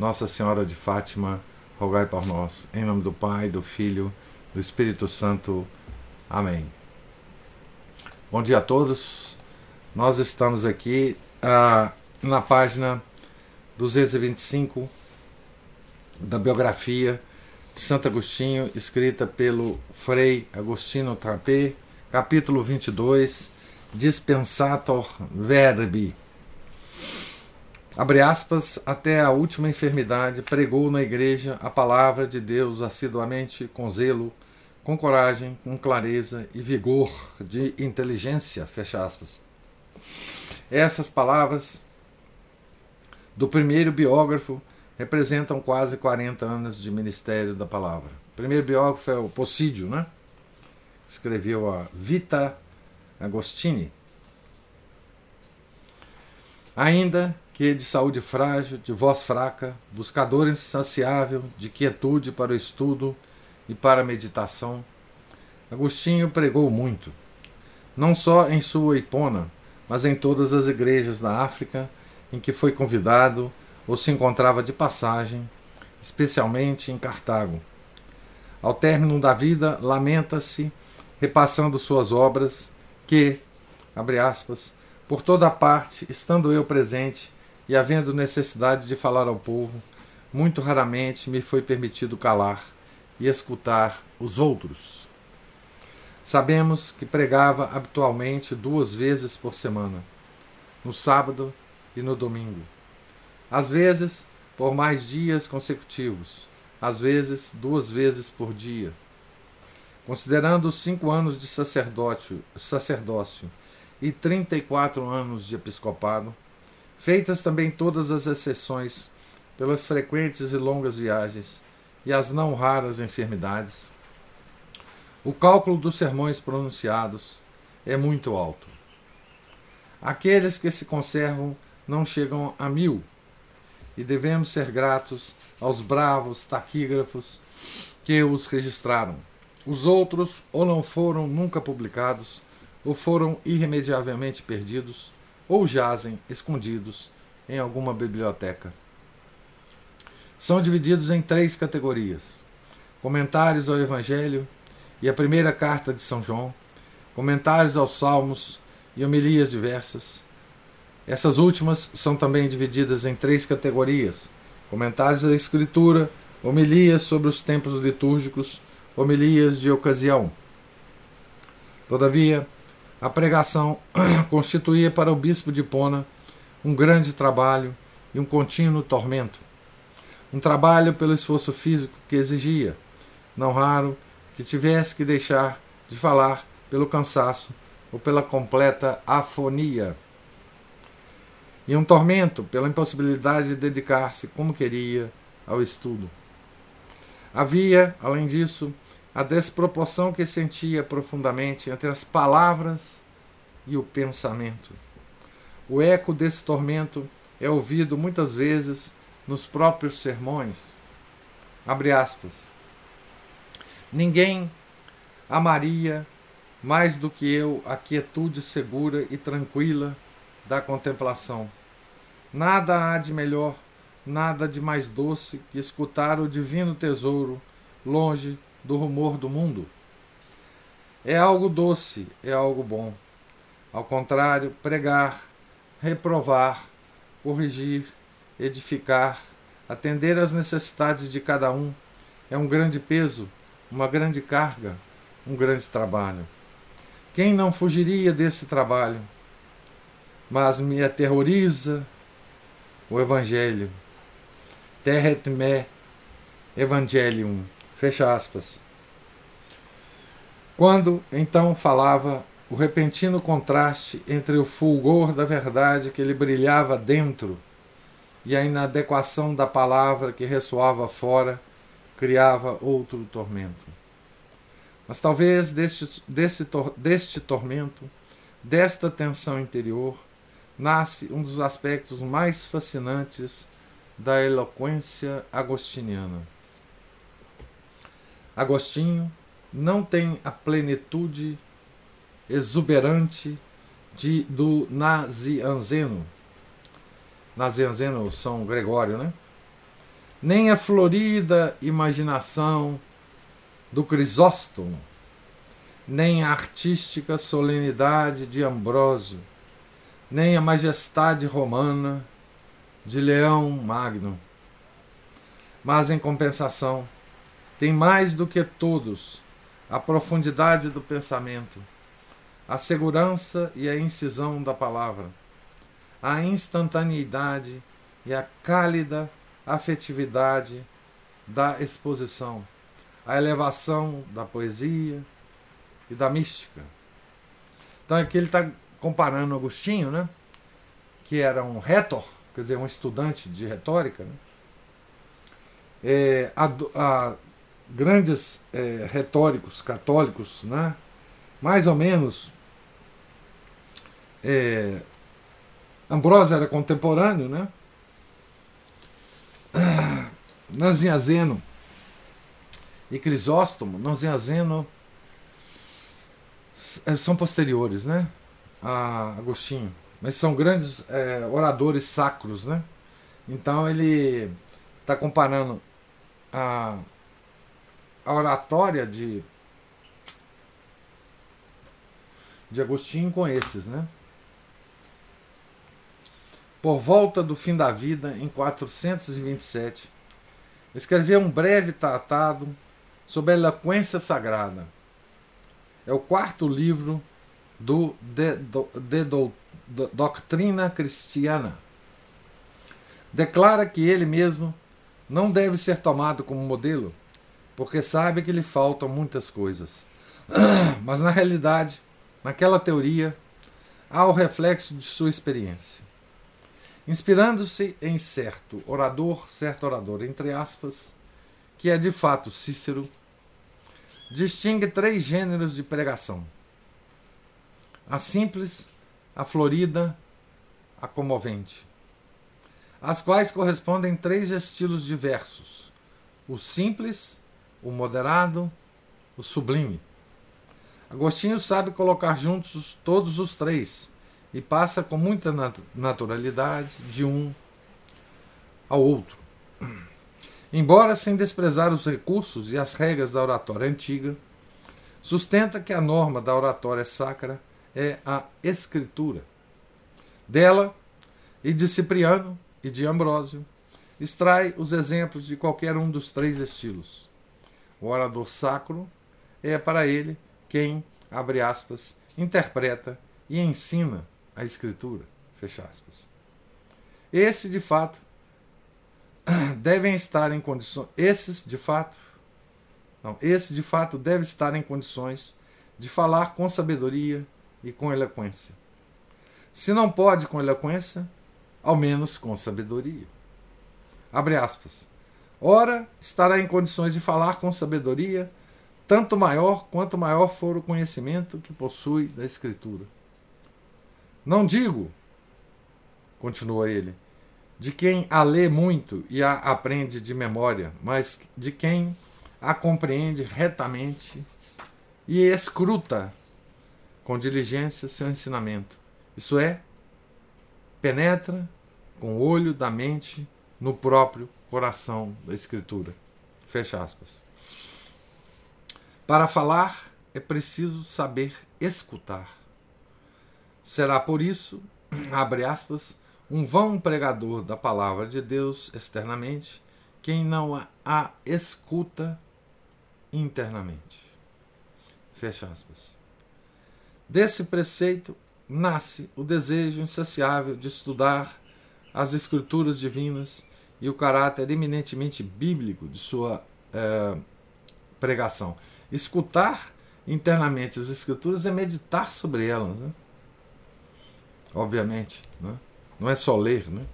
Nossa Senhora de Fátima, rogai por nós. Em nome do Pai, do Filho, do Espírito Santo. Amém. Bom dia a todos. Nós estamos aqui ah, na página 225 da biografia de Santo Agostinho, escrita pelo Frei Agostino Trapé, capítulo 22, Dispensator Verbi. Abre aspas, até a última enfermidade, pregou na igreja a palavra de Deus assiduamente, com zelo, com coragem, com clareza e vigor de inteligência, fecha aspas. Essas palavras do primeiro biógrafo representam quase 40 anos de ministério da palavra. O primeiro biógrafo é o Possídio, né? Escreveu a Vita Agostini. Ainda que de saúde frágil, de voz fraca, buscador insaciável de quietude para o estudo e para a meditação, Agostinho pregou muito, não só em sua Hipona, mas em todas as igrejas da África em que foi convidado ou se encontrava de passagem, especialmente em Cartago. Ao término da vida, lamenta-se, repassando suas obras, que, abre aspas, por toda parte, estando eu presente, e havendo necessidade de falar ao povo, muito raramente me foi permitido calar e escutar os outros. Sabemos que pregava habitualmente duas vezes por semana, no sábado e no domingo. Às vezes, por mais dias consecutivos, às vezes duas vezes por dia. Considerando os cinco anos de sacerdócio, sacerdócio e 34 anos de episcopado, feitas também todas as exceções pelas frequentes e longas viagens e as não raras enfermidades, o cálculo dos sermões pronunciados é muito alto. Aqueles que se conservam não chegam a mil, e devemos ser gratos aos bravos taquígrafos que os registraram. Os outros ou não foram nunca publicados, ou foram irremediavelmente perdidos, ou jazem escondidos em alguma biblioteca. São divididos em três categorias: comentários ao Evangelho e a primeira carta de São João, comentários aos Salmos e homilias diversas. Essas últimas são também divididas em três categorias: comentários da Escritura, homilias sobre os tempos litúrgicos, homilias de ocasião. Todavia, a pregação constituía para o bispo de Pona um grande trabalho e um contínuo tormento. Um trabalho pelo esforço físico que exigia, não raro, que tivesse que deixar de falar pelo cansaço ou pela completa afonia. E um tormento pela impossibilidade de dedicar-se como queria ao estudo. Havia, além disso, a desproporção que sentia profundamente entre as palavras e o pensamento. O eco desse tormento é ouvido muitas vezes nos próprios sermões. Abre aspas. Ninguém amaria mais do que eu a quietude segura e tranquila da contemplação. Nada há de melhor, nada de mais doce que escutar o divino tesouro longe do rumor do mundo. É algo doce, é algo bom. Ao contrário, pregar, reprovar, corrigir, edificar, atender às necessidades de cada um é um grande peso, uma grande carga, um grande trabalho. Quem não fugiria desse trabalho? Mas me aterroriza o Evangelho. Terret me Evangelium. Fecha aspas. Quando então falava o repentino contraste entre o fulgor da verdade que lhe brilhava dentro e a inadequação da palavra que ressoava fora criava outro tormento. Mas talvez deste, deste, deste tormento, desta tensão interior, nasce um dos aspectos mais fascinantes da eloquência agostiniana. Agostinho não tem a plenitude exuberante de, do Nazianzeno. Nazianzeno São Gregório, né? Nem a florida imaginação do Crisóstomo, nem a artística solenidade de Ambrósio, nem a majestade romana de Leão Magno. Mas, em compensação, tem mais do que todos a profundidade do pensamento, a segurança e a incisão da palavra, a instantaneidade e a cálida afetividade da exposição, a elevação da poesia e da mística. Então aqui ele está comparando Agostinho, né, que era um retor, quer dizer, um estudante de retórica, né, é, a, a grandes é, retóricos católicos, né? mais ou menos. É, Ambrósio era contemporâneo, né? Nazianzeno e Crisóstomo, Nazianzeno é, são posteriores, né? A Agostinho, mas são grandes é, oradores sacros, né? Então ele está comparando a a oratória de, de Agostinho com esses, né? Por volta do fim da vida, em 427, escreveu um breve tratado sobre a eloquência sagrada. É o quarto livro do De, do, de do, do, Doutrina Cristiana. Declara que ele mesmo não deve ser tomado como modelo, porque sabe que lhe faltam muitas coisas. Mas na realidade, naquela teoria, há o reflexo de sua experiência. Inspirando-se em certo orador, certo orador, entre aspas, que é de fato Cícero, distingue três gêneros de pregação: a simples, a florida, a comovente, às quais correspondem três estilos diversos: o simples, o moderado, o sublime. Agostinho sabe colocar juntos todos os três e passa com muita naturalidade de um ao outro. Embora sem desprezar os recursos e as regras da oratória antiga, sustenta que a norma da oratória sacra é a escritura. Dela e de Cipriano e de Ambrósio, extrai os exemplos de qualquer um dos três estilos o orador sacro, é para ele quem, abre aspas, interpreta e ensina a escritura, fecha aspas. Esse, de fato, devem estar em condições, esses, de fato, não, esse, de fato, deve estar em condições de falar com sabedoria e com eloquência. Se não pode com eloquência, ao menos com sabedoria. Abre aspas. Ora, estará em condições de falar com sabedoria, tanto maior quanto maior for o conhecimento que possui da Escritura. Não digo, continua ele, de quem a lê muito e a aprende de memória, mas de quem a compreende retamente e escruta com diligência seu ensinamento. Isso é, penetra com o olho da mente no próprio coração da Escritura. Fecha aspas. Para falar é preciso saber escutar. Será por isso, abre aspas, um vão pregador da palavra de Deus externamente, quem não a escuta internamente. Fecha aspas. Desse preceito nasce o desejo insaciável de estudar as escrituras divinas e o caráter eminentemente bíblico de sua é, pregação. Escutar internamente as Escrituras é meditar sobre elas, né? obviamente. Né? Não é só ler. Né?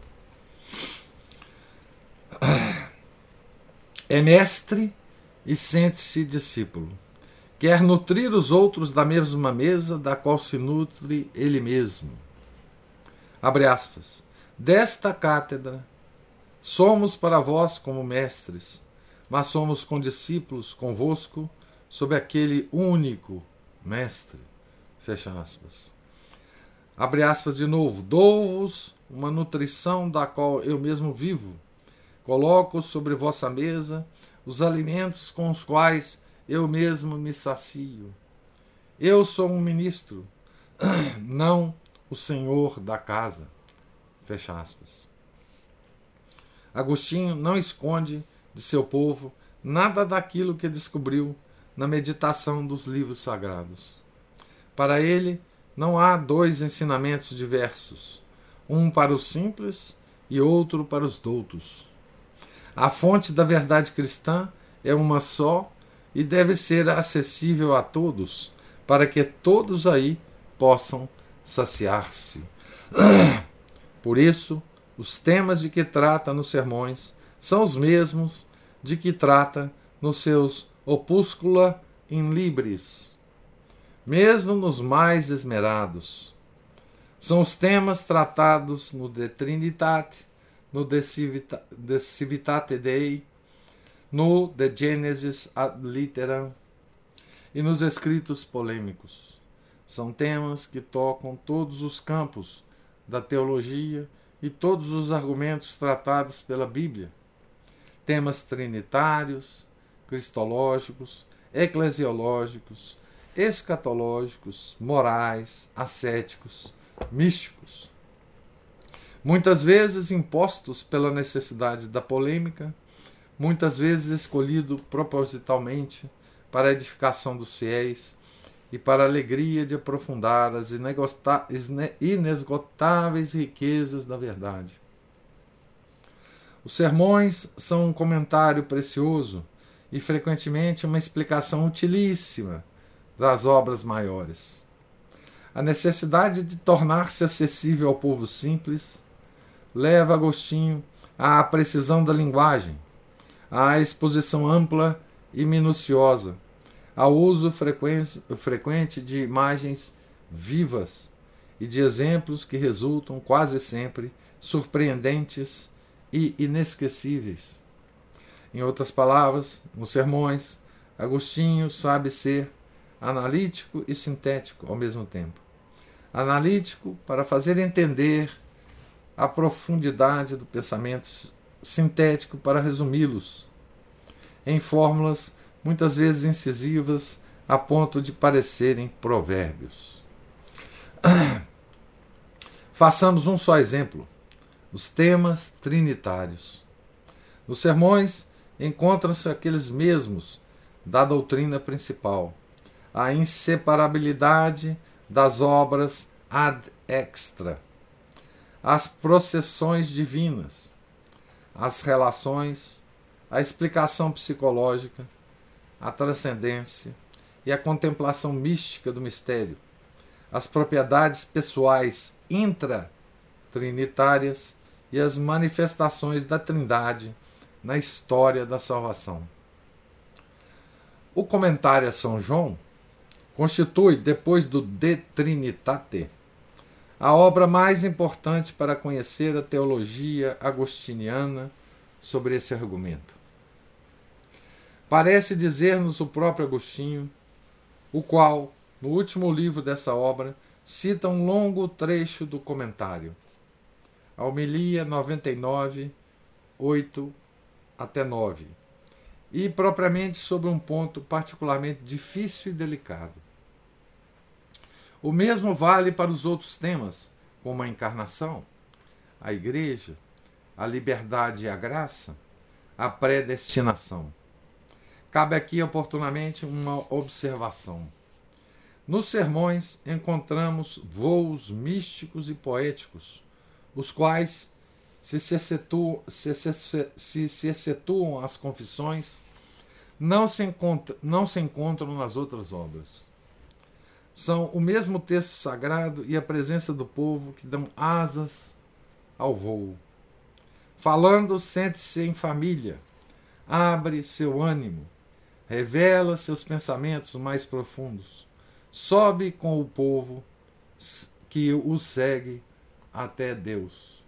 É mestre e sente-se discípulo. Quer nutrir os outros da mesma mesa da qual se nutre ele mesmo. Abre aspas. Desta cátedra somos para vós como mestres, mas somos condiscípulos convosco sob aquele único mestre. Fecha aspas. Abre aspas de novo. Dou-vos uma nutrição da qual eu mesmo vivo. Coloco sobre vossa mesa os alimentos com os quais eu mesmo me sacio. Eu sou um ministro, não o senhor da casa. Fecha aspas. Agostinho não esconde de seu povo nada daquilo que descobriu na meditação dos livros sagrados. Para ele, não há dois ensinamentos diversos, um para os simples e outro para os doutos. A fonte da verdade cristã é uma só e deve ser acessível a todos, para que todos aí possam saciar-se. Por isso, os temas de que trata nos sermões são os mesmos de que trata nos seus opúscula in libris, mesmo nos mais esmerados. São os temas tratados no De Trinitate, no De Civitate Dei, no De Genesis ad Litteram e nos escritos polêmicos. São temas que tocam todos os campos da teologia e todos os argumentos tratados pela Bíblia. Temas trinitários, cristológicos, eclesiológicos, escatológicos, morais, ascéticos, místicos. Muitas vezes impostos pela necessidade da polêmica, muitas vezes escolhido propositalmente para a edificação dos fiéis e para a alegria de aprofundar as inesgotáveis riquezas da verdade. Os sermões são um comentário precioso e frequentemente uma explicação utilíssima das obras maiores. A necessidade de tornar-se acessível ao povo simples leva Agostinho à precisão da linguagem, à exposição ampla e minuciosa, ao uso frequente de imagens vivas e de exemplos que resultam quase sempre surpreendentes e inesquecíveis. Em outras palavras, nos sermões, Agostinho sabe ser analítico e sintético ao mesmo tempo. Analítico para fazer entender a profundidade do pensamento, sintético para resumi-los em fórmulas muitas vezes incisivas a ponto de parecerem provérbios. Façamos um só exemplo: os temas trinitários. Nos sermões, encontram-se aqueles mesmos da doutrina principal, a inseparabilidade das obras ad extra, as processões divinas, as relações, a explicação psicológica, a transcendência e a contemplação mística do mistério, as propriedades pessoais intra-trinitárias e as manifestações da Trindade na história da salvação. O comentário a São João constitui, depois do De Trinitate, a obra mais importante para conhecer a teologia agostiniana sobre esse argumento. Parece dizer-nos o próprio Agostinho, o qual, no último livro dessa obra, cita um longo trecho do comentário. A homilia 99, 8 até 9, e propriamente sobre um ponto particularmente difícil e delicado. O mesmo vale para os outros temas, como a encarnação, a igreja, a liberdade e a graça, a predestinação. Cabe aqui oportunamente uma observação. Nos sermões encontramos voos místicos e poéticos, os quais se excetuam, se, se, se, as confissões, não se, encontra, não se encontram nas outras obras. São o mesmo texto sagrado e a presença do povo que dão asas ao voo. Falando, sente-se em família, abre seu ânimo, revela seus pensamentos mais profundos, sobe com o povo que o segue até Deus.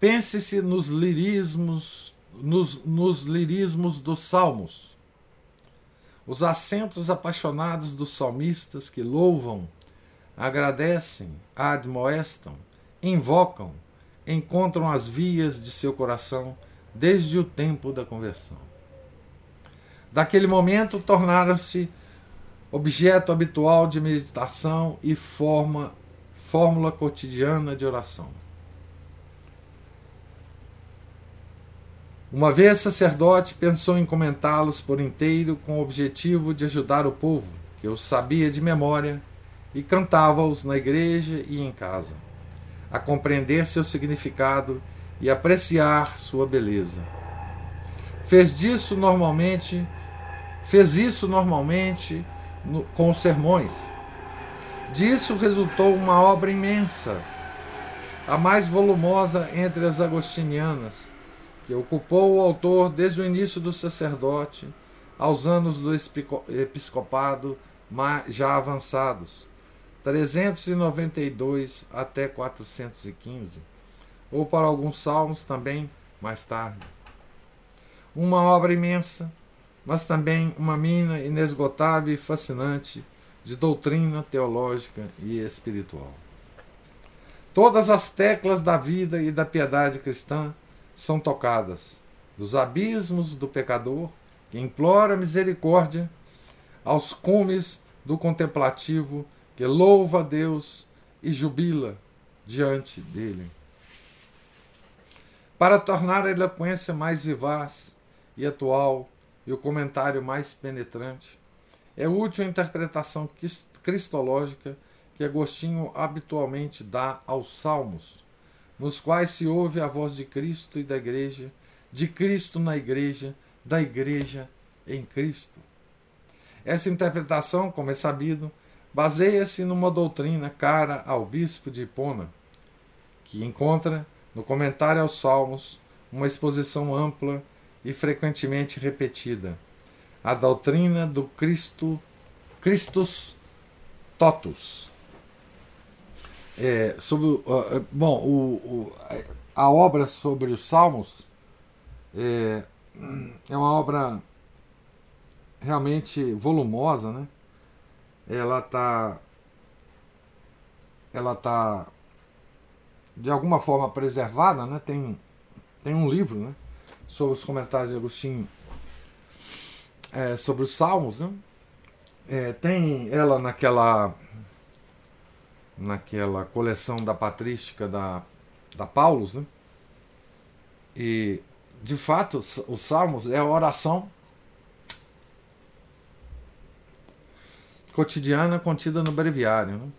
Pense-se nos lirismos, nos, nos lirismos dos salmos, os acentos apaixonados dos salmistas que louvam, agradecem, admoestam, invocam, encontram as vias de seu coração desde o tempo da conversão. Daquele momento tornaram-se objeto habitual de meditação e forma, fórmula cotidiana de oração. Uma vez sacerdote, pensou em comentá-los por inteiro com o objetivo de ajudar o povo, que os sabia de memória, e cantava-os na igreja e em casa a compreender seu significado e apreciar sua beleza. Fez disso normalmente, fez isso normalmente no, com sermões. Disso resultou uma obra imensa, a mais volumosa entre as agostinianas, que ocupou o autor desde o início do sacerdote aos anos do episcopado já avançados 392 até 415, ou para alguns salmos também mais tarde. Uma obra imensa, mas também uma mina inesgotável e fascinante de doutrina teológica e espiritual. Todas as teclas da vida e da piedade cristã são tocadas, dos abismos do pecador que implora misericórdia aos cumes do contemplativo que louva a Deus e jubila diante dele. Para tornar a eloquência mais vivaz e atual e o comentário mais penetrante, é útil a interpretação cristológica que Agostinho habitualmente dá aos salmos, nos quais se ouve a voz de Cristo e da Igreja, de Cristo na Igreja, da Igreja em Cristo. Essa interpretação, como é sabido, baseia-se numa doutrina cara ao bispo de Hipona, que encontra no comentário aos Salmos uma exposição ampla e frequentemente repetida, a doutrina do Cristo, Christus totus. É, sobre, uh, bom, o, o, a obra sobre os Salmos é, é uma obra realmente volumosa, né? ela está ela tá de alguma forma preservada, né? Tem tem um livro, né? Sobre os comentários de Agostinho é, sobre os Salmos, né? É, tem ela naquela naquela coleção da patrística da da Paulus, né? E de fato os Salmos é a oração cotidiana contida no breviário, né?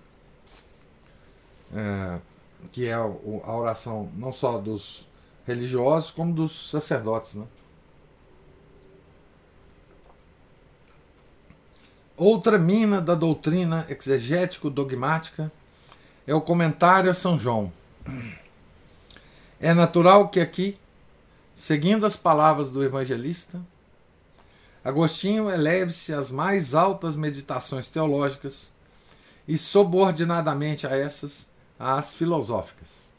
é, que é a oração não só dos religiosos, como dos sacerdotes. Né? Outra mina da doutrina exegético-dogmática é o comentário a São João. É natural que aqui, seguindo as palavras do evangelista, Agostinho eleve-se às mais altas meditações teológicas e, subordinadamente a essas, às filosóficas.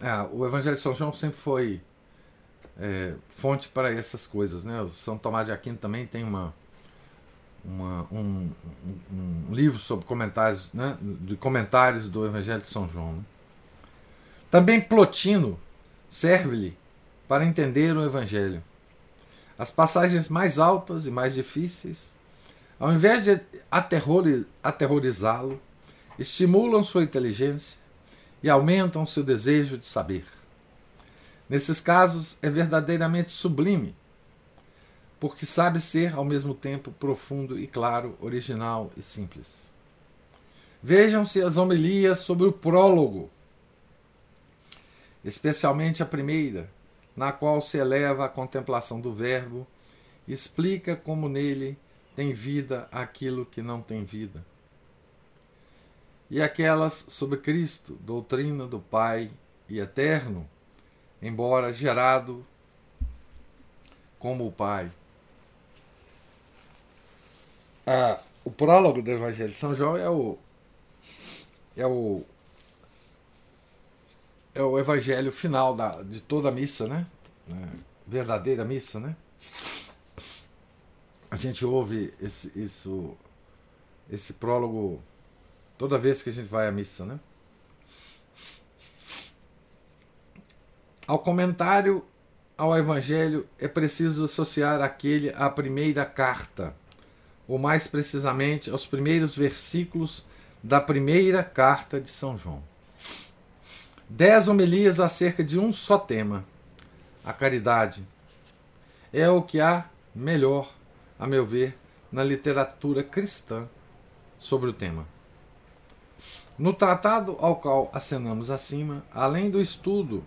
É, o Evangelho de São João sempre foi é, fonte para essas coisas. Né? O São Tomás de Aquino também tem uma, uma um, um, um, livro sobre comentários, né? de comentários do Evangelho de São João. Né? Também Plotino serve-lhe para entender o Evangelho. As passagens mais altas e mais difíceis, ao invés de aterrorizá-lo, estimulam sua inteligência e aumentam seu desejo de saber. Nesses casos, é verdadeiramente sublime, porque sabe ser ao mesmo tempo profundo e claro, original e simples. Vejam-se as homilias sobre o prólogo, especialmente a primeira, na qual se eleva a contemplação do Verbo, explica como nele tem vida aquilo que não tem vida. E aquelas sobre Cristo, doutrina do Pai e eterno, embora gerado como o Pai. Ah, o prólogo do Evangelho de São João é o é o é o evangelho final da, de toda a missa, né? É, verdadeira missa, né? A gente ouve esse, isso, esse prólogo toda vez que a gente vai à missa, né? Ao comentário ao Evangelho é preciso associar aquele à primeira carta, ou mais precisamente aos primeiros versículos da primeira carta de São João. Dez homilias acerca de um só tema, a caridade. É o que há melhor, a meu ver, na literatura cristã sobre o tema. No tratado ao qual acenamos acima, além do estudo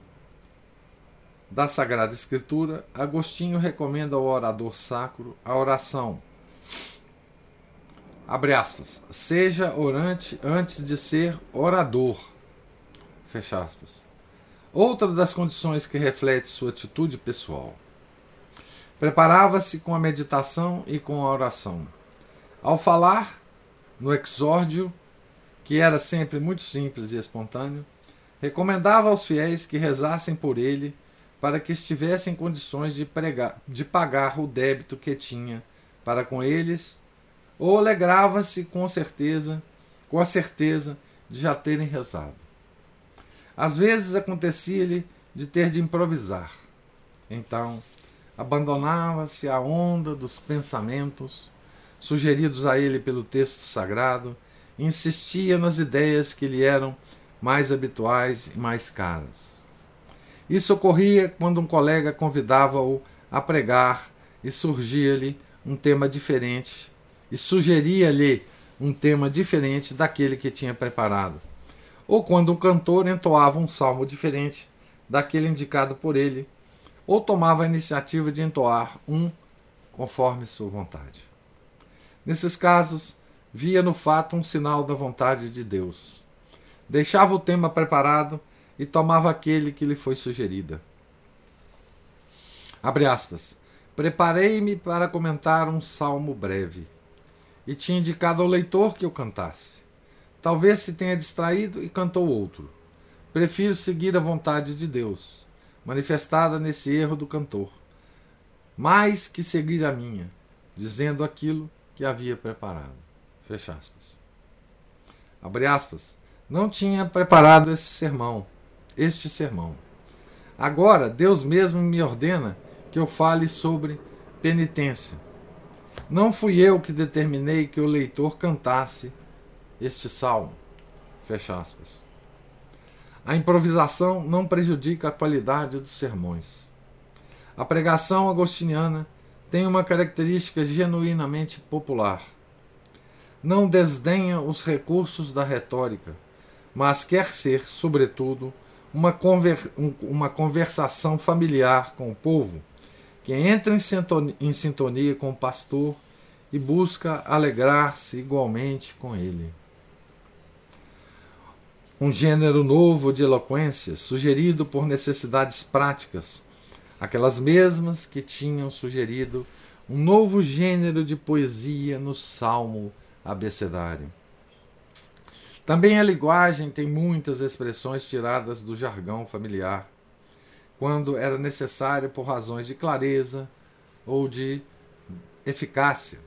da Sagrada Escritura, Agostinho recomenda ao orador sacro a oração. Abre aspas. Seja orante antes de ser orador Fecha aspas. Outra das condições que reflete sua atitude pessoal. Preparava-se com a meditação e com a oração. Ao falar, no exórdio, que era sempre muito simples e espontâneo, recomendava aos fiéis que rezassem por ele para que estivessem em condições de, pregar, de pagar o débito que tinha para com eles, ou alegrava-se com certeza, com a certeza de já terem rezado. Às vezes acontecia-lhe de ter de improvisar. Então, abandonava-se à onda dos pensamentos sugeridos a ele pelo texto sagrado insistia nas ideias que lhe eram mais habituais e mais caras. Isso ocorria quando um colega convidava-o a pregar e surgia-lhe um tema diferente e sugeria-lhe um tema diferente daquele que tinha preparado ou quando um cantor entoava um salmo diferente daquele indicado por ele, ou tomava a iniciativa de entoar um conforme sua vontade. Nesses casos, via no fato um sinal da vontade de Deus. Deixava o tema preparado e tomava aquele que lhe foi sugerida. Abre aspas. Preparei-me para comentar um salmo breve e tinha indicado ao leitor que eu cantasse. Talvez se tenha distraído e cantou outro. Prefiro seguir a vontade de Deus, manifestada nesse erro do cantor, mais que seguir a minha, dizendo aquilo que havia preparado. Fecha aspas. Abre aspas. Não tinha preparado esse sermão, este sermão. Agora Deus mesmo me ordena que eu fale sobre penitência. Não fui eu que determinei que o leitor cantasse este salmo. Fecha aspas. A improvisação não prejudica a qualidade dos sermões. A pregação agostiniana tem uma característica genuinamente popular. Não desdenha os recursos da retórica, mas quer ser, sobretudo, uma, conver uma conversação familiar com o povo, que entra em em sintonia com o pastor e busca alegrar-se igualmente com ele um gênero novo de eloquência, sugerido por necessidades práticas, aquelas mesmas que tinham sugerido um novo gênero de poesia no salmo abecedário. Também a linguagem tem muitas expressões tiradas do jargão familiar, quando era necessário por razões de clareza ou de eficácia.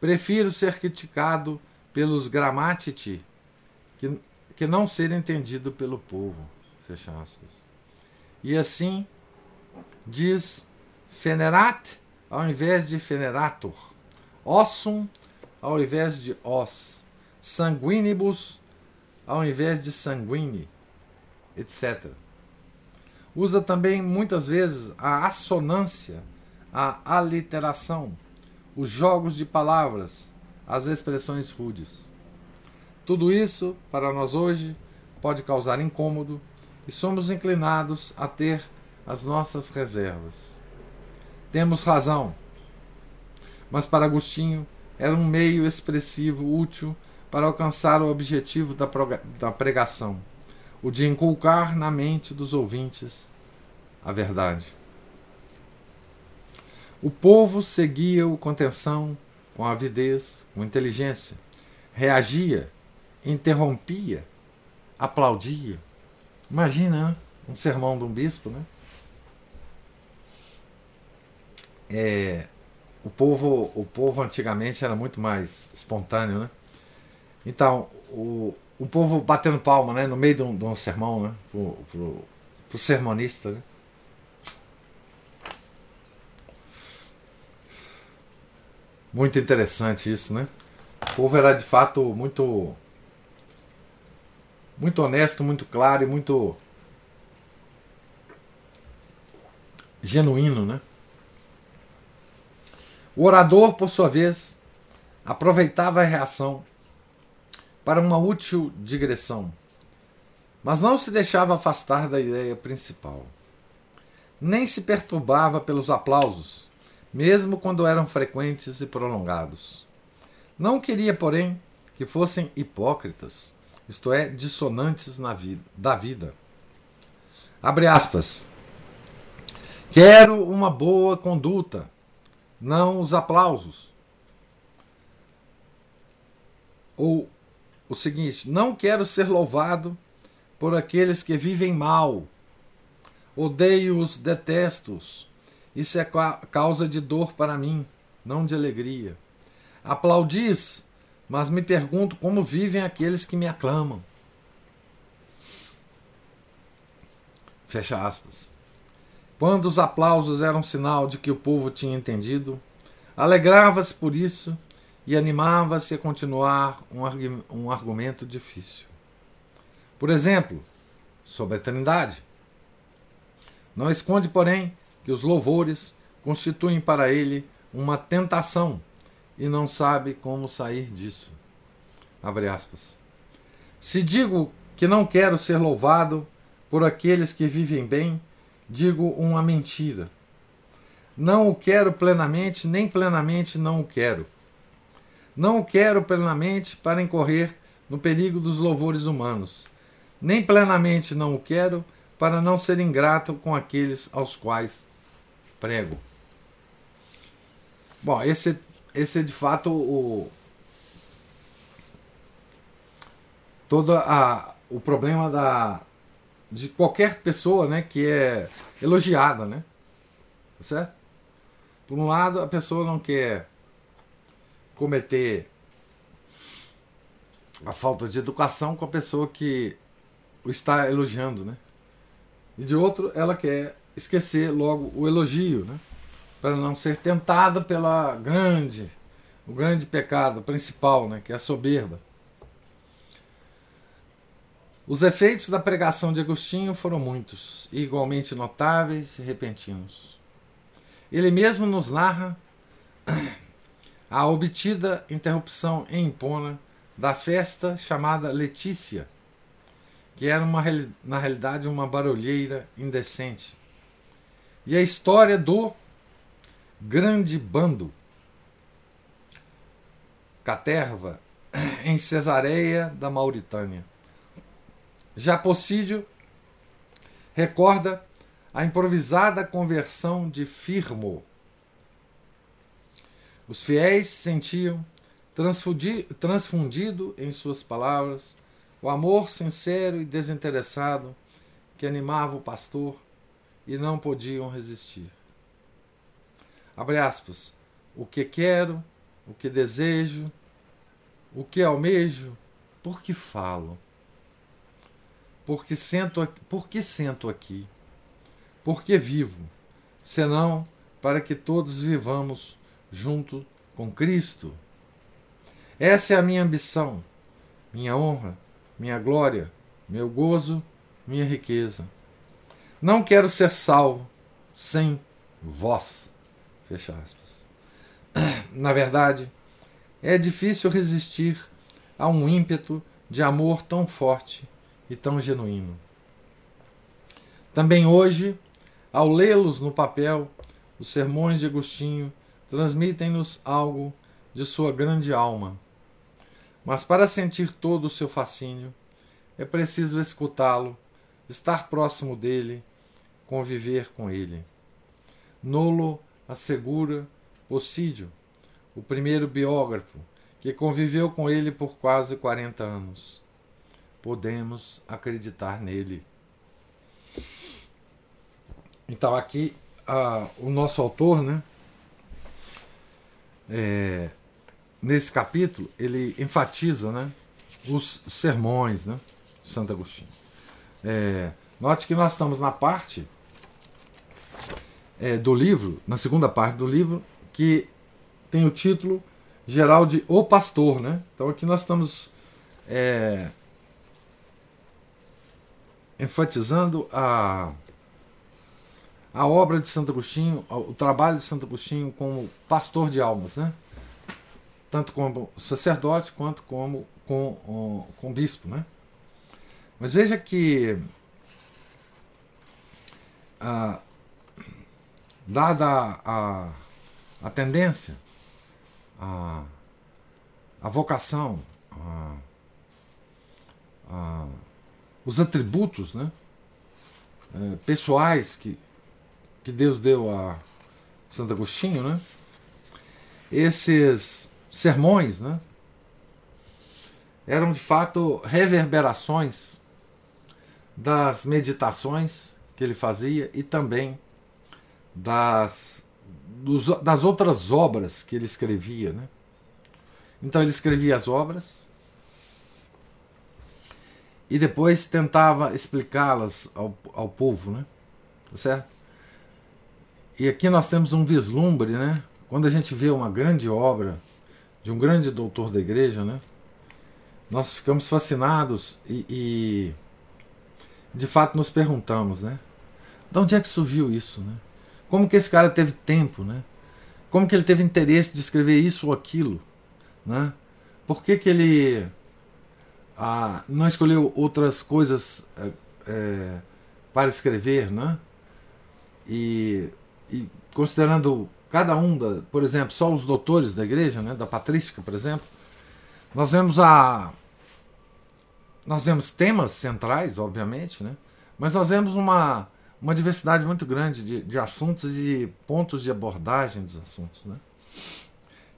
Prefiro ser criticado pelos gramatiti, que, que não ser entendido pelo povo. Fecha aspas. E assim diz fenerat ao invés de fenerator, ossum ao invés de os, sanguinibus ao invés de sanguine, etc. Usa também muitas vezes a assonância, a aliteração, os jogos de palavras, as expressões rudes. Tudo isso, para nós hoje, pode causar incômodo e somos inclinados a ter as nossas reservas. Temos razão, mas para Agostinho era um meio expressivo útil para alcançar o objetivo da pregação, o de inculcar na mente dos ouvintes a verdade. O povo seguia-o com atenção, com avidez, com inteligência, reagia, interrompia, aplaudia. Imagina né? um sermão de um bispo, né? É, o povo, o povo antigamente era muito mais espontâneo, né? Então, o, o povo batendo palma, né? No meio de um, de um sermão, né? Pro, pro, pro sermonista, né? Muito interessante isso, né? O povo era de fato muito muito honesto, muito claro e muito genuíno, né? O orador, por sua vez, aproveitava a reação para uma útil digressão, mas não se deixava afastar da ideia principal. Nem se perturbava pelos aplausos, mesmo quando eram frequentes e prolongados. Não queria, porém, que fossem hipócritas, isto é, dissonantes na vida, da vida. Abre aspas. Quero uma boa conduta, não os aplausos. Ou o seguinte: não quero ser louvado por aqueles que vivem mal. Odeio-os, detesto-os. Isso é causa de dor para mim, não de alegria. Aplaudis, mas me pergunto como vivem aqueles que me aclamam. Fecha aspas. Quando os aplausos eram sinal de que o povo tinha entendido, alegrava-se por isso e animava-se a continuar um, argumento difícil. Por exemplo, sobre a Trindade. Não esconde, porém, que os louvores constituem para ele uma tentação e não sabe como sair disso. Abre aspas. Se digo que não quero ser louvado por aqueles que vivem bem, digo uma mentira. Não o quero plenamente, nem plenamente não o quero. Não o quero plenamente para incorrer no perigo dos louvores humanos, nem plenamente não o quero para não ser ingrato com aqueles aos quais prego. Bom, esse, esse é de fato o todo a, o problema da de qualquer pessoa, né, que é elogiada, né? Tá certo? Por um lado, a pessoa não quer cometer a falta de educação com a pessoa que o está elogiando, né? E de outro, ela quer esquecer logo o elogio, né? Para não ser tentada pela grande, o grande pecado principal, né, que é a soberba. Os efeitos da pregação de Agostinho foram muitos, igualmente notáveis e repentinos. Ele mesmo nos narra a obtida interrupção em Impona da festa chamada Letícia, que era uma, na realidade uma barulheira indecente, e a história do grande bando Caterva em Cesareia da Mauritânia. Já Possídio recorda a improvisada conversão de Firmo. Os fiéis sentiam, transfundido em suas palavras, o amor sincero e desinteressado que animava o pastor e não podiam resistir. Abre aspas. O que quero, o que desejo, o que almejo, por que falo? Porque sento, por que sento aqui? Por que vivo? Senão para que todos vivamos junto com Cristo. Essa é a minha ambição, minha honra, minha glória, meu gozo, minha riqueza. Não quero ser salvo sem vós. Fecha aspas. Na verdade, é difícil resistir a um ímpeto de amor tão forte e tão genuíno. Também hoje, ao lê-los no papel, os sermões de Agostinho transmitem-nos algo de sua grande alma. Mas para sentir todo o seu fascínio, é preciso escutá-lo, estar próximo dele, conviver com ele. Nolo assegura Possídio, o primeiro biógrafo, que conviveu com ele por quase 40 anos. Podemos acreditar nele. Então, aqui, uh, o nosso autor, né, é, nesse capítulo, ele enfatiza né, os sermões né, de Santo Agostinho. É, note que nós estamos na parte é, do livro, na segunda parte do livro, que tem o título geral de O Pastor. Né? Então aqui nós estamos é, enfatizando a, a obra de Santo Agostinho, o trabalho de Santo Agostinho como pastor de almas. Né? tanto como sacerdote quanto como com, com bispo. Né? Mas veja que, ah, dada a, a tendência, a, a vocação, a, a, os atributos né, é, pessoais que, que Deus deu a Santo Agostinho, né, esses sermões, né? Eram de fato reverberações das meditações que ele fazia e também das, dos, das outras obras que ele escrevia, né? Então ele escrevia as obras e depois tentava explicá-las ao, ao povo, né? Tá certo? E aqui nós temos um vislumbre, né? Quando a gente vê uma grande obra de um grande doutor da igreja, né? Nós ficamos fascinados e, e de fato nos perguntamos, né? De onde é que surgiu isso, né? Como que esse cara teve tempo, né? Como que ele teve interesse de escrever isso ou aquilo, né? Por que que ele ah, não escolheu outras coisas é, para escrever, né? E, e considerando cada um, da, por exemplo, só os doutores da igreja, né, da patrística, por exemplo, nós vemos a nós vemos temas centrais, obviamente, né, mas nós vemos uma, uma diversidade muito grande de, de assuntos e pontos de abordagem dos assuntos, né.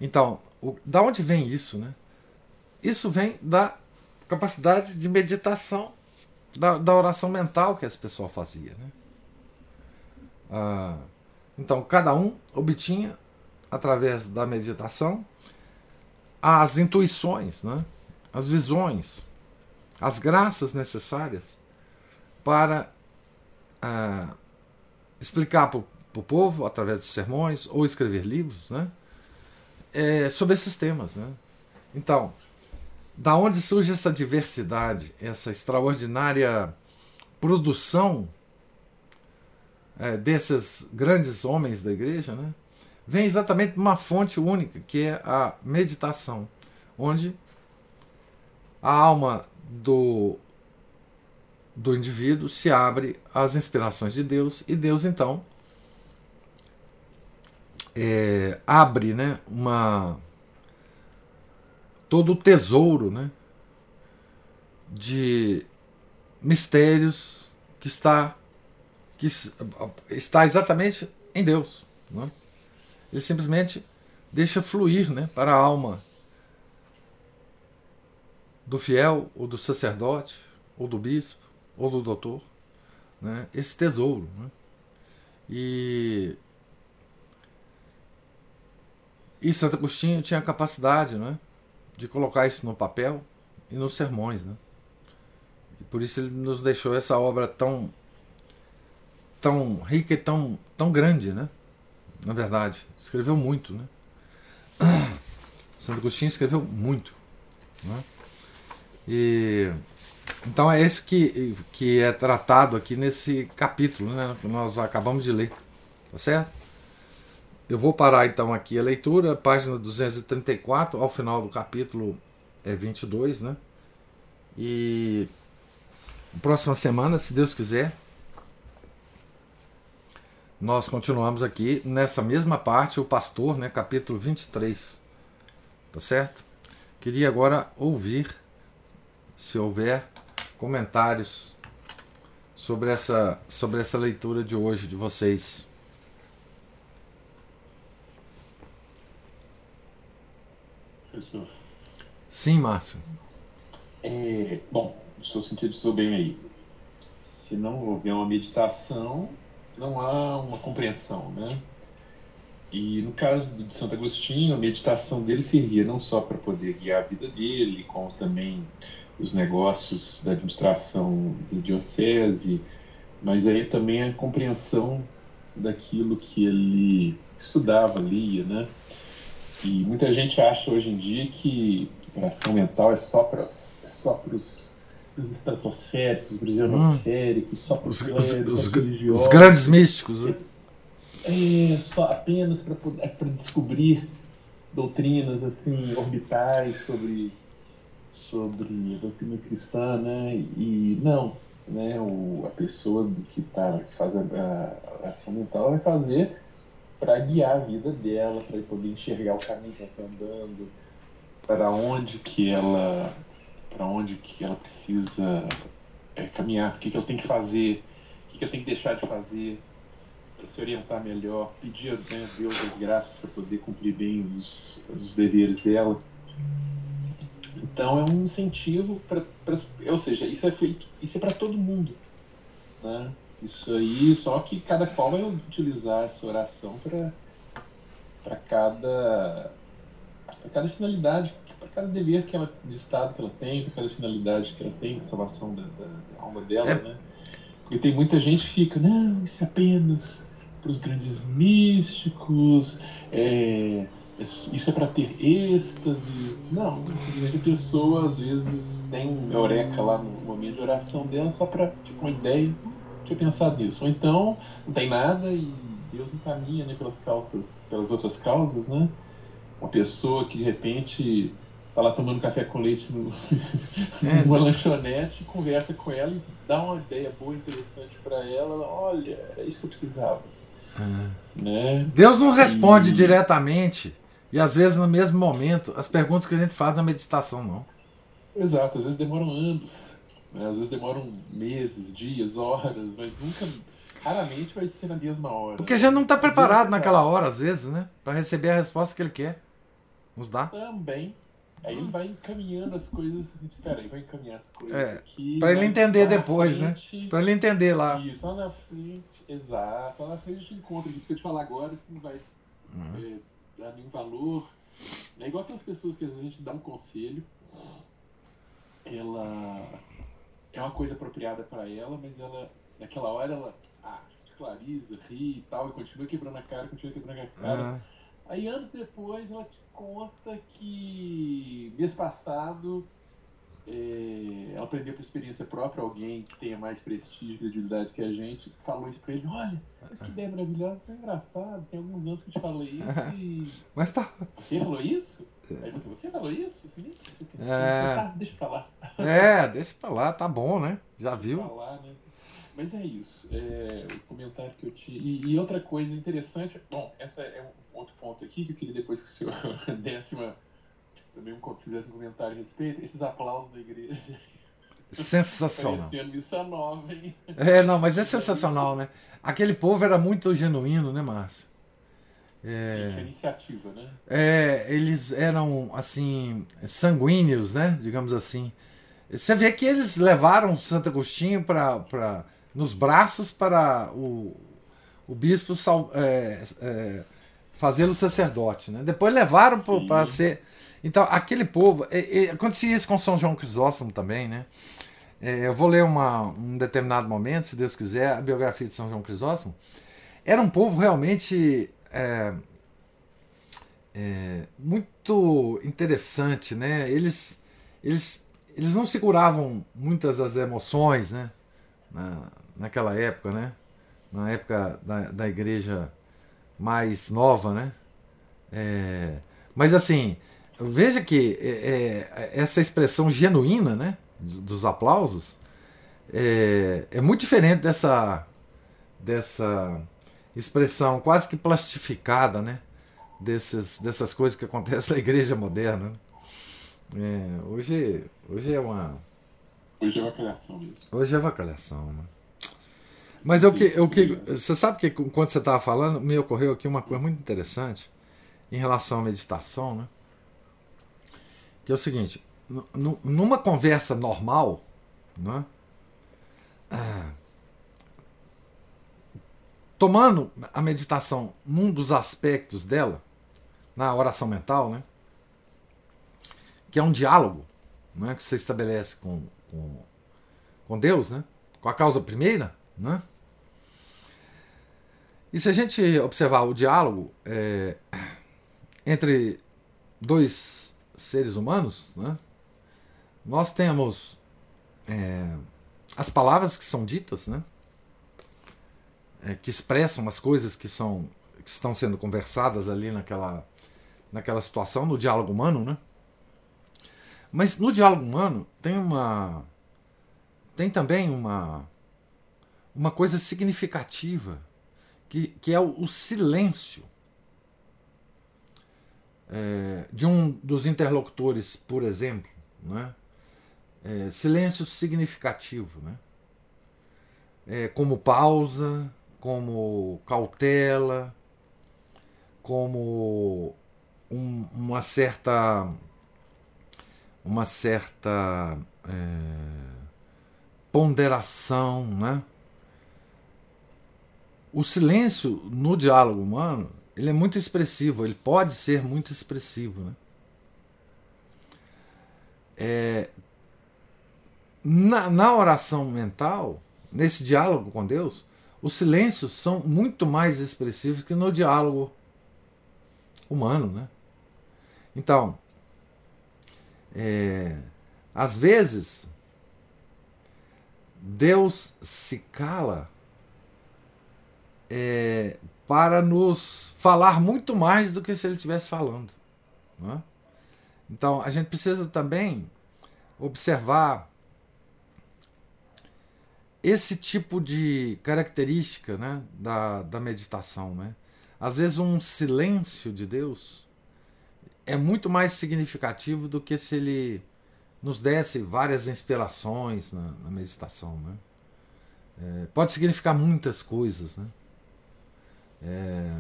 Então, o, da onde vem isso, né? Isso vem da capacidade de meditação, da, da oração mental que essa pessoa fazia, né? Ah, então, cada um obtinha, através da meditação, as intuições, né? as visões, as graças necessárias para ah, explicar para o povo, através de sermões, ou escrever livros, né? É, sobre esses temas. Né? Então, da onde surge essa diversidade, essa extraordinária produção é, desses grandes homens da igreja, né, vem exatamente de uma fonte única, que é a meditação, onde a alma do, do indivíduo se abre às inspirações de Deus e Deus então é, abre né, uma, todo o tesouro né, de mistérios que está que está exatamente em Deus. Né? Ele simplesmente deixa fluir né, para a alma do fiel, ou do sacerdote, ou do bispo, ou do doutor, né, esse tesouro. Né? E, e Santo Agostinho tinha a capacidade né, de colocar isso no papel e nos sermões. Né? E por isso ele nos deixou essa obra tão tão rica e tão, tão grande, né? Na verdade, escreveu muito, né? Santo Agostinho escreveu muito, né? E então é esse que, que é tratado aqui nesse capítulo, né? Que nós acabamos de ler, tá certo? Eu vou parar então aqui a leitura, página 234, ao final do capítulo é 22, né? E próxima semana, se Deus quiser, nós continuamos aqui nessa mesma parte, o pastor, né, capítulo 23. Tá certo? Queria agora ouvir, se houver comentários sobre essa, sobre essa leitura de hoje de vocês. Professor. Sim, Márcio. É, bom, estou sentindo bem aí. Se não houver uma meditação, não há uma compreensão, né? E no caso de Santo Agostinho, a meditação dele servia não só para poder guiar a vida dele, como também os negócios da administração da diocese, mas aí também a compreensão daquilo que ele estudava, lia, né? E muita gente acha hoje em dia que operação mental é só para é só para os estratosféricos, os ionosféricos, hum. só para os, os, os, os, grandes místicos. Né? É, só apenas para é para descobrir doutrinas assim orbitais sobre sobre doutrina cristã, né? E não, né? O, a pessoa do que tá que faz a, a oração mental vai fazer para guiar a vida dela, para poder enxergar o caminho que ela está andando, para onde que ela para onde que ela precisa é, caminhar, o que, que ela tem que fazer, o que, que ela tem que deixar de fazer para se orientar melhor, pedir né, a Deus as graças para poder cumprir bem os, os deveres dela. Então é um incentivo para, ou seja, isso é feito, isso é para todo mundo, né? Isso aí, só que cada qual vai utilizar essa oração para para cada para cada finalidade, para cada dever que ela de estado que ela tem, para cada finalidade que ela tem, a salvação da, da, da alma dela, é. né? Porque tem muita gente que fica, não, isso é apenas para os grandes místicos, é, isso é para ter êxtases. Não, simplesmente a pessoa às vezes tem um eureka lá no momento de oração dela só para tipo, uma ideia tinha pensado nisso. Ou então, não tem nada e Deus encaminha né, pelas causas, pelas outras causas, né? Uma pessoa que de repente tá lá tomando café com leite no, é. numa lanchonete, conversa com ela e dá uma ideia boa, interessante para ela. Olha, é isso que eu precisava. É. Né? Deus não responde e... diretamente e às vezes no mesmo momento as perguntas que a gente faz na meditação, não. Exato, às vezes demoram anos. Né? Às vezes demoram meses, dias, horas, mas nunca. Raramente vai ser na mesma hora. Porque a gente não está preparado naquela hora, às vezes, né? Para receber a resposta que ele quer. Nos dá. Também. Aí ele vai encaminhando as coisas assim, espera, ele vai encaminhar as coisas é, aqui. Pra ele entender depois, né? frente, né? Pra ele entender lá. Isso, lá na frente, exato. Lá na frente a gente encontra aqui. Pra você te falar agora, você não vai uhum. é, dar nenhum valor. É igual aquelas pessoas que às vezes a gente dá um conselho, ela é uma coisa apropriada para ela, mas ela, naquela hora, ela ah, clariza, ri e tal, e continua quebrando a cara, continua quebrando a cara. Aí anos depois ela te conta que mês passado é, ela aprendeu por experiência própria, alguém que tenha mais prestígio e credibilidade que a gente, falou isso pra ele, olha, mas que ideia maravilhosa, isso é engraçado, tem alguns anos que eu te falei isso e. Mas tá. Você falou isso? Aí você, você falou isso? Você, você, você, é... tá, deixa pra lá. É, deixa pra lá, tá bom, né? Já viu? Deixa pra lá, né? Mas é isso. É, o comentário que eu tinha. E, e, outra coisa interessante. Bom, essa é um outro ponto aqui que eu queria depois que o senhor desse uma. Também fizesse um comentário a respeito. Esses aplausos da igreja. Sensacional. Parecendo missa nova, hein? É, não, mas é sensacional, né? Aquele povo era muito genuíno, né, Márcio? É, Sim, iniciativa, né? É, eles eram, assim, sanguíneos, né? Digamos assim. Você vê que eles levaram Santo Agostinho para nos braços para o, o bispo é, é, fazê-lo sacerdote, né? Depois levaram para ser... Então, aquele povo... É, é, acontecia isso com São João Crisóstomo também, né? É, eu vou ler uma, um determinado momento, se Deus quiser, a biografia de São João Crisóstomo. Era um povo realmente é, é, muito interessante, né? Eles, eles, eles não seguravam muitas das emoções, né? Na, naquela época, né? Na época da, da igreja mais nova, né? É, mas assim, veja que é, é essa expressão genuína, né? Dos aplausos é, é muito diferente dessa dessa expressão quase que plastificada, né? Desses, dessas coisas que acontecem na igreja moderna. Né? É, hoje, hoje é uma Hoje é vacalhação mesmo. Hoje é vacalhação, né? Mas eu que, eu que, você sabe que quando você estava falando, me ocorreu aqui uma coisa muito interessante em relação à meditação, né? Que é o seguinte: numa conversa normal, né? Ah, tomando a meditação num dos aspectos dela, na oração mental, né? Que é um diálogo, né? Que você estabelece com, com, com Deus, né? Com a causa primeira, né? E se a gente observar o diálogo é, entre dois seres humanos, né, nós temos é, as palavras que são ditas, né, é, que expressam as coisas que, são, que estão sendo conversadas ali naquela, naquela situação, no diálogo humano, né? Mas no diálogo humano tem uma tem também uma uma coisa significativa que, que é o, o silêncio é, de um dos interlocutores, por exemplo, né? É, silêncio significativo, né? É, como pausa, como cautela, como um, uma certa uma certa é, ponderação, né? o silêncio no diálogo humano ele é muito expressivo, ele pode ser muito expressivo. Né? É, na, na oração mental, nesse diálogo com Deus, os silêncios são muito mais expressivos que no diálogo humano. Né? Então, é, às vezes, Deus se cala é, para nos falar muito mais do que se ele estivesse falando. É? Então a gente precisa também observar esse tipo de característica né, da, da meditação. Né? Às vezes um silêncio de Deus é muito mais significativo do que se ele nos desse várias inspirações na, na meditação. Né? É, pode significar muitas coisas. Né? É...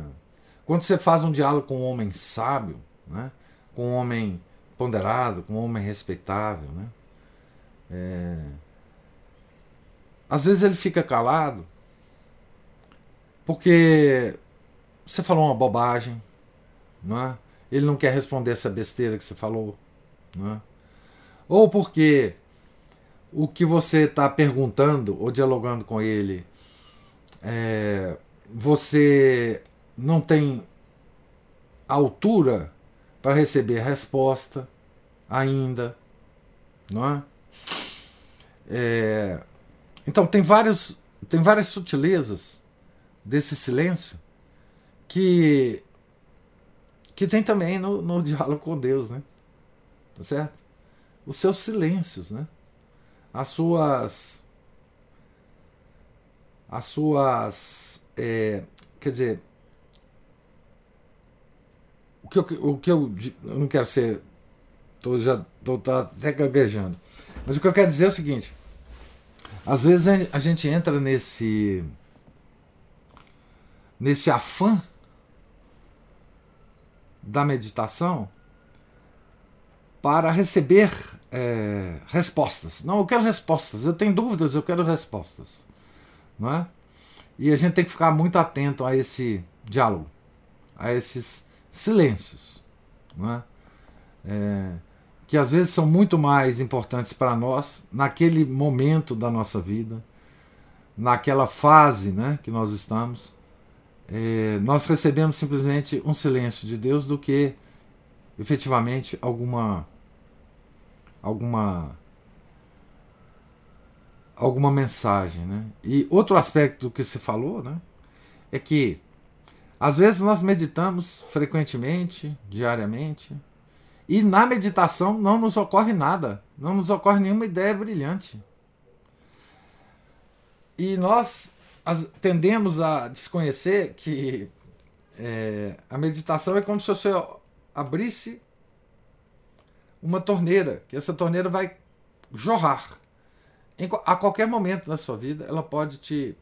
Quando você faz um diálogo com um homem sábio, né? com um homem ponderado, com um homem respeitável, né? É... às vezes ele fica calado porque você falou uma bobagem, não é? ele não quer responder essa besteira que você falou, não é? ou porque o que você está perguntando ou dialogando com ele é, você não tem altura para receber a resposta ainda, não é? é? Então tem vários tem várias sutilezas desse silêncio que que tem também no, no diálogo com Deus, né? Tá certo? Os seus silêncios, né? As suas as suas é, quer dizer, o que, eu, o que eu, eu não quero ser. Tô já tô tá até gaguejando. Mas o que eu quero dizer é o seguinte: às vezes a gente entra nesse. nesse afã da meditação para receber é, respostas. Não, eu quero respostas. Eu tenho dúvidas, eu quero respostas. Não é? E a gente tem que ficar muito atento a esse diálogo, a esses silêncios, é? É, que às vezes são muito mais importantes para nós naquele momento da nossa vida, naquela fase né, que nós estamos. É, nós recebemos simplesmente um silêncio de Deus do que efetivamente alguma alguma alguma mensagem. Né? E outro aspecto que se falou né, é que às vezes nós meditamos frequentemente, diariamente, e na meditação não nos ocorre nada, não nos ocorre nenhuma ideia brilhante. E nós as, tendemos a desconhecer que é, a meditação é como se você abrisse uma torneira, que essa torneira vai jorrar em, a qualquer momento da sua vida, ela pode te,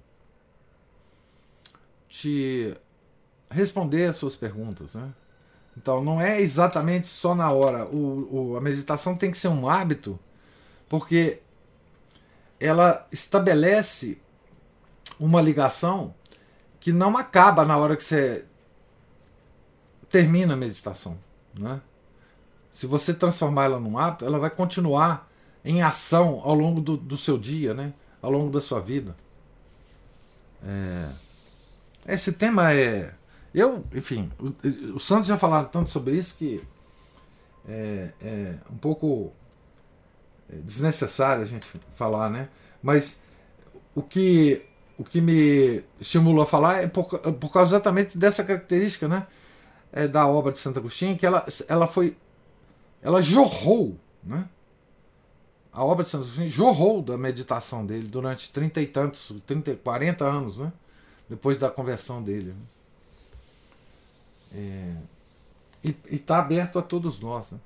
te responder as suas perguntas. Né? Então, não é exatamente só na hora. O, o, a meditação tem que ser um hábito, porque ela estabelece uma ligação que não acaba na hora que você termina a meditação. Né? Se você transformar ela num hábito, ela vai continuar em ação ao longo do, do seu dia, né? ao longo da sua vida. É... Esse tema é. Eu, enfim, o, o Santos já falaram tanto sobre isso que é, é um pouco desnecessário a gente falar, né? Mas o que, o que me estimulou a falar é por, por causa exatamente dessa característica, né? É, da obra de Santo Agostinho, que ela, ela foi. Ela jorrou, né? A obra de Agostinho jorrou da meditação dele durante trinta e tantos, 30, 40 anos, né? depois da conversão dele. É, e está aberto a todos nós. Né?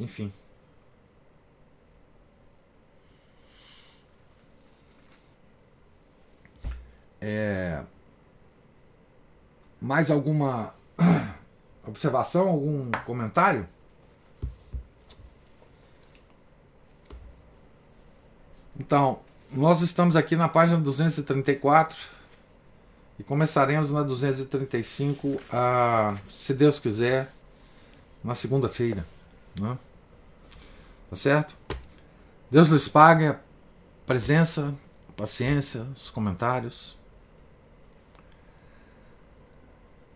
Enfim. É, mais alguma observação, algum comentário? Então, nós estamos aqui na página 234 e começaremos na 235, a, se Deus quiser, na segunda-feira. Né? Tá certo? Deus lhes pague a presença, a paciência, os comentários.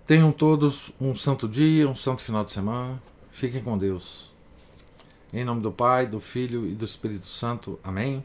Tenham todos um santo dia, um santo final de semana. Fiquem com Deus. Em nome do Pai, do Filho e do Espírito Santo. Amém.